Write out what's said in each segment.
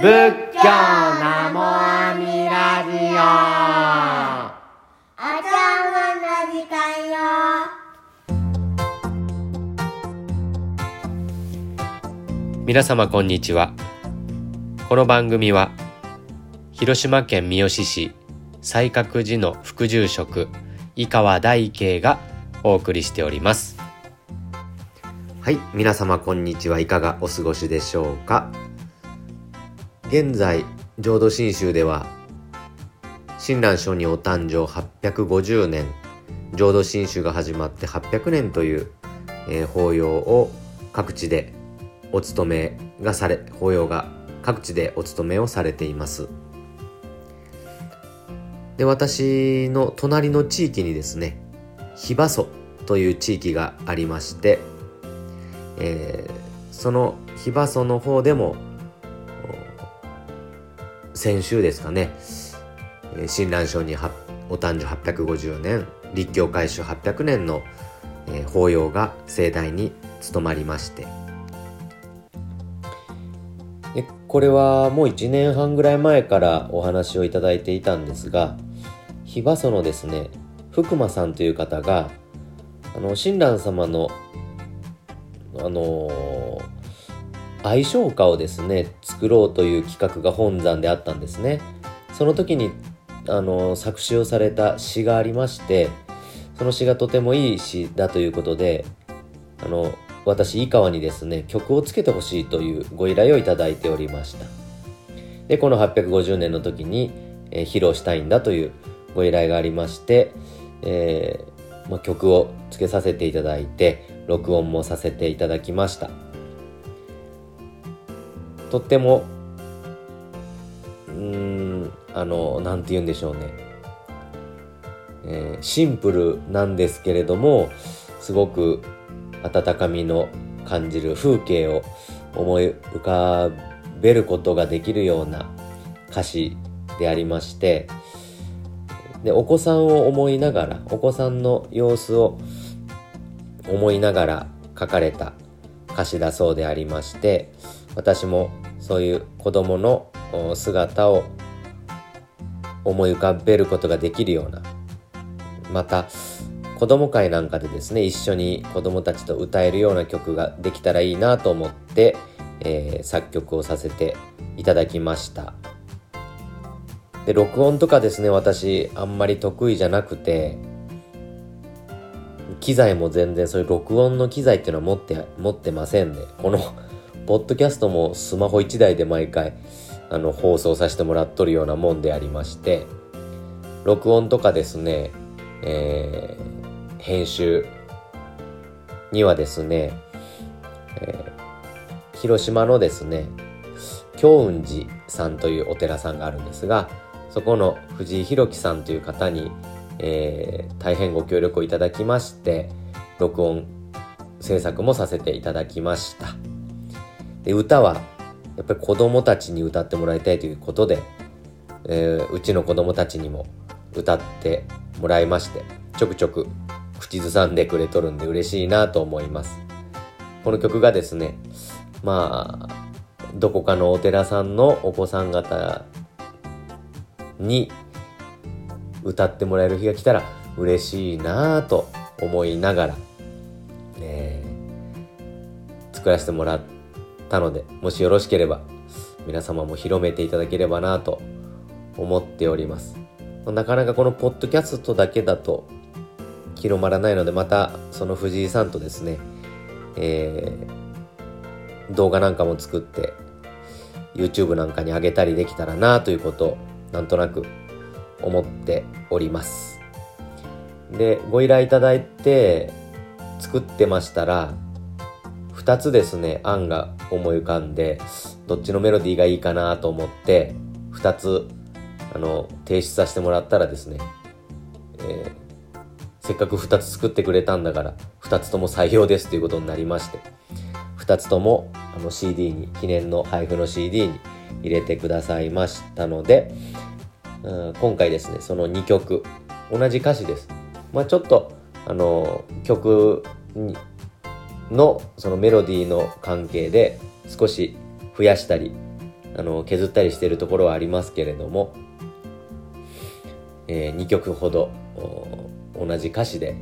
仏教ナモアミラジオ。お茶碗の時間よ。皆様こんにちは。この番組は広島県三次市西覚寺の副住職井川大慶がお送りしております。はい皆様こんにちは。いかがお過ごしでしょうか？現在浄土真宗では親鸞聖にお誕生850年浄土真宗が始まって800年という、えー、法要を各地でお勤めがされ法要が各地でお勤めをされています。で私の隣の地域にですね日場所という地域がありまして、えー、その日場所の方でも先週ですかね。親鸞聖にお誕生850年立教改修800年の、えー、法要が盛大に務まりまして。でこれはもう1年半ぐらい前からお話をいただいていたんですが日場所のですね福間さんという方があの親鸞様のあのー愛称歌をですね作ろうという企画が本山であったんですね。その時にあの作詞をされた詩がありましてその詩がとてもいい詩だということであの私井川にですね曲をつけてほしいというご依頼をいただいておりました。でこの850年の時に、えー、披露したいんだというご依頼がありまして、えーま、曲をつけさせていただいて録音もさせていただきました。とってもうんあの何て言うんでしょうね、えー、シンプルなんですけれどもすごく温かみの感じる風景を思い浮かべることができるような歌詞でありましてでお子さんを思いながらお子さんの様子を思いながら書かれた歌詞だそうでありまして私もそういう子供の姿を思い浮かべることができるような。また子供会なんかでですね一緒に子供たちと歌えるような曲ができたらいいなと思って、えー、作曲をさせていただきました。で録音とかですね私あんまり得意じゃなくて機材も全然そういう録音の機材っていうのは持って持ってません、ね、このポッドキャストもスマホ1台で毎回あの放送させてもらっとるようなもんでありまして録音とかですね、えー、編集にはですね、えー、広島のですね京雲寺さんというお寺さんがあるんですがそこの藤井弘樹さんという方に、えー、大変ご協力をいただきまして録音制作もさせていただきました。で歌はやっぱり子供たちに歌ってもらいたいということで、えー、うちの子供たちにも歌ってもらいましてちょくちょく口ずさんでくれとるんで嬉しいなと思います。この曲がですねまあどこかのお寺さんのお子さん方に歌ってもらえる日が来たら嬉しいなと思いながら、えー、作らせてもらってたので、もしよろしければ皆様も広めていただければなと思っております。なかなかこのポッドキャストだけだと広まらないので、またその藤井さんとですね、えー、動画なんかも作って YouTube なんかに上げたりできたらなということをなんとなく思っております。で、ご依頼いただいて作ってましたら、2つですね、案が思い浮かんで、どっちのメロディーがいいかなと思って、2つ、あの、提出させてもらったらですね、えー、せっかく2つ作ってくれたんだから、2つとも採用ですということになりまして、2つともあの CD に、記念の配布の CD に入れてくださいましたので、うん、今回ですね、その2曲、同じ歌詞です。まあちょっと、あの、曲にのそのメロディーの関係で少し増やしたりあの削ったりしてるところはありますけれども、えー、2曲ほど同じ歌詞で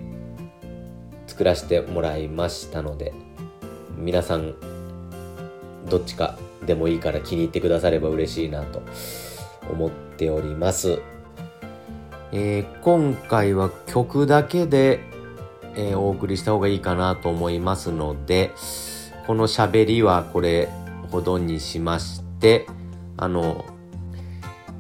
作らせてもらいましたので皆さんどっちかでもいいから気に入ってくだされば嬉しいなと思っております。えー、今回は曲だけで、えー、お送りした方がいいかなと思いますので、この喋りはこれほどにしまして、あの、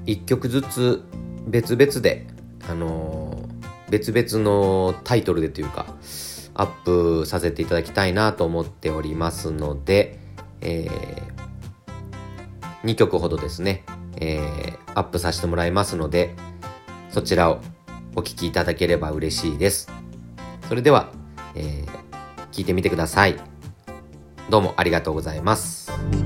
一曲ずつ別々で、あの、別々のタイトルでというか、アップさせていただきたいなと思っておりますので、えー、2曲ほどですね、えー、アップさせてもらいますので、そちらをお聴きいただければ嬉しいです。それでは、えー、聞いてみてください。どうもありがとうございます。